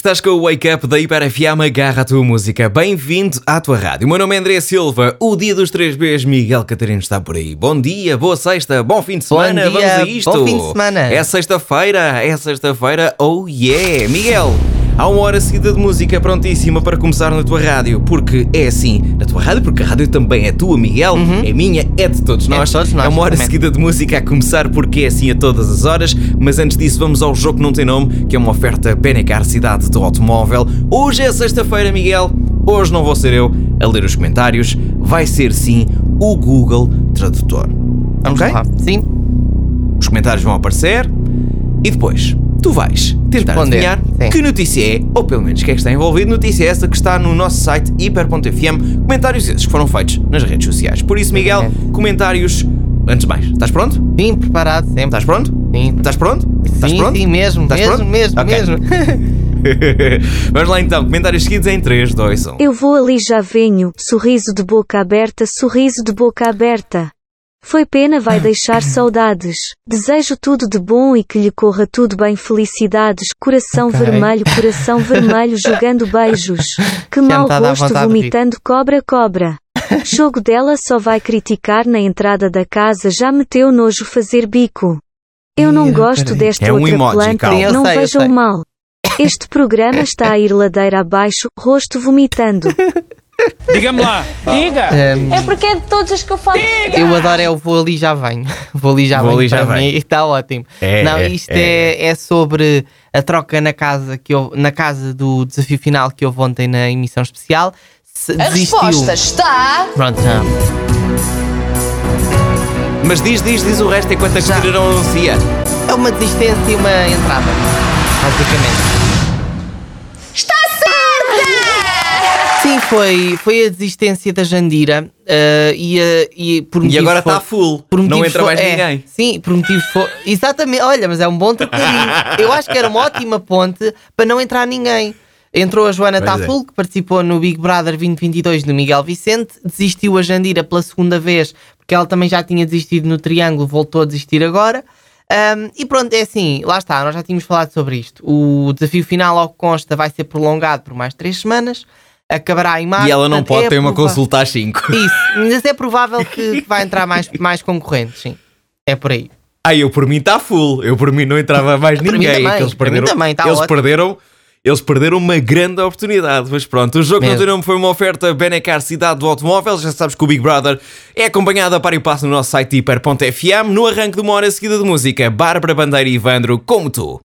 Estás com o Wake Up da Hiper FM, agarra a tua música. Bem-vindo à tua rádio. O meu nome é André Silva, o dia dos 3Bs, Miguel Catarino está por aí. Bom dia, boa sexta, bom fim de semana, Bom dia, vamos a isto. bom fim de semana. É sexta-feira, é sexta-feira, oh yeah. Miguel, há uma hora seguida de música prontíssima para começar na tua rádio, porque é assim, na tua rádio, porque a rádio também é tua, Miguel, é minha, é de todos Uhum. É de nós. todos nós, É uma hora exatamente. seguida de música a começar, porque é assim a todas as horas, mas antes disso vamos ao jogo que não tem nome, que é uma oferta Benecar Cidade do Automóvel. Hoje é sexta-feira, Miguel. Hoje não vou ser eu a ler os comentários, vai ser sim o Google Tradutor. Vamos Ok? lá. Sim, Os comentários vão aparecer e depois tu vais tentar Responder, adivinhar sim. que notícia é, ou pelo menos quem é que está envolvido. Notícia é essa que está no nosso site hiper.fm. Comentários esses que foram feitos nas redes sociais. Por isso, Miguel, Exatamente. comentários. Antes de mais, estás pronto? sim, preparado sempre. Estás pronto? Sim, Estás pronto? Estás sim, pronto? sim, mesmo, Estás mesmo, pronto? mesmo, Ok. mesmo. Vamos lá então, comentários seguidos em 3, 2, 1. Eu vou ali já venho, sorriso de boca aberta, sorriso de boca aberta. Foi pena vai deixar saudades. Desejo tudo de bom e que lhe corra tudo bem felicidades. Coração Ok. vermelho, coração vermelho jogando beijos. Que Já mau gosto vomitando cobra cobra. Jogo dela só vai criticar na entrada da casa já meteu nojo fazer bico. Eu não gosto desta É um outra emoji, planta, calma. Não sei, vejam mal. Este programa está a ir ladeira abaixo, rosto vomitando. Diga-me lá, diga! Ahm, É porque é de todas as que eu falo. eu adoro é o vou ali já venho. Vou ali já Vou venho. ali já mim Está ótimo. É, não, é, isto é. é, é sobre a troca na casa que eu, na casa do desafio final que houve ontem na emissão especial. Se A desistiu. resposta está. Pronto, não. Mas diz, diz, diz o resto enquanto a Já. Cristina não anuncia. É uma desistência e uma entrada. Basicamente. Está certa! Foi, foi a desistência da Jandira eh, e, e por E motivos agora fo- está full, por não motivos entra fo- mais é, ninguém. Sim, por motivos fo- Exatamente, olha, mas é um bom trocadilho. Eu acho que era uma ótima ponte para não entrar ninguém. Entrou a Joana Pois é. Taful, que participou no Big Brother 2022 do Miguel Vicente, desistiu a Jandira pela segunda vez, porque ela também já tinha desistido no Triângulo, voltou a desistir agora. Ahm, e pronto, é assim, lá está, nós já tínhamos falado sobre isto. O desafio final, ao que consta, vai ser prolongado por mais três semanas, acabará em março. E ela não portanto, pode é ter uma consulta às 5. Isso, mas é provável que, vai entrar mais, mais concorrentes, sim. É por aí. Ah, eu por mim está full. Eu por mim não entrava mais ninguém. também, eles perderam, também, está eles ótimo. perderam, eles perderam uma grande oportunidade. Mas pronto, o jogo não Mesmo. tem nome foi uma oferta Benecar Cidade do Automóvel. Já sabes que o Big Brother é acompanhado a par e passo no nosso site hiper.fm. No arranque de uma hora seguida de música, Bárbara Bandeira e Ivandro, como tu.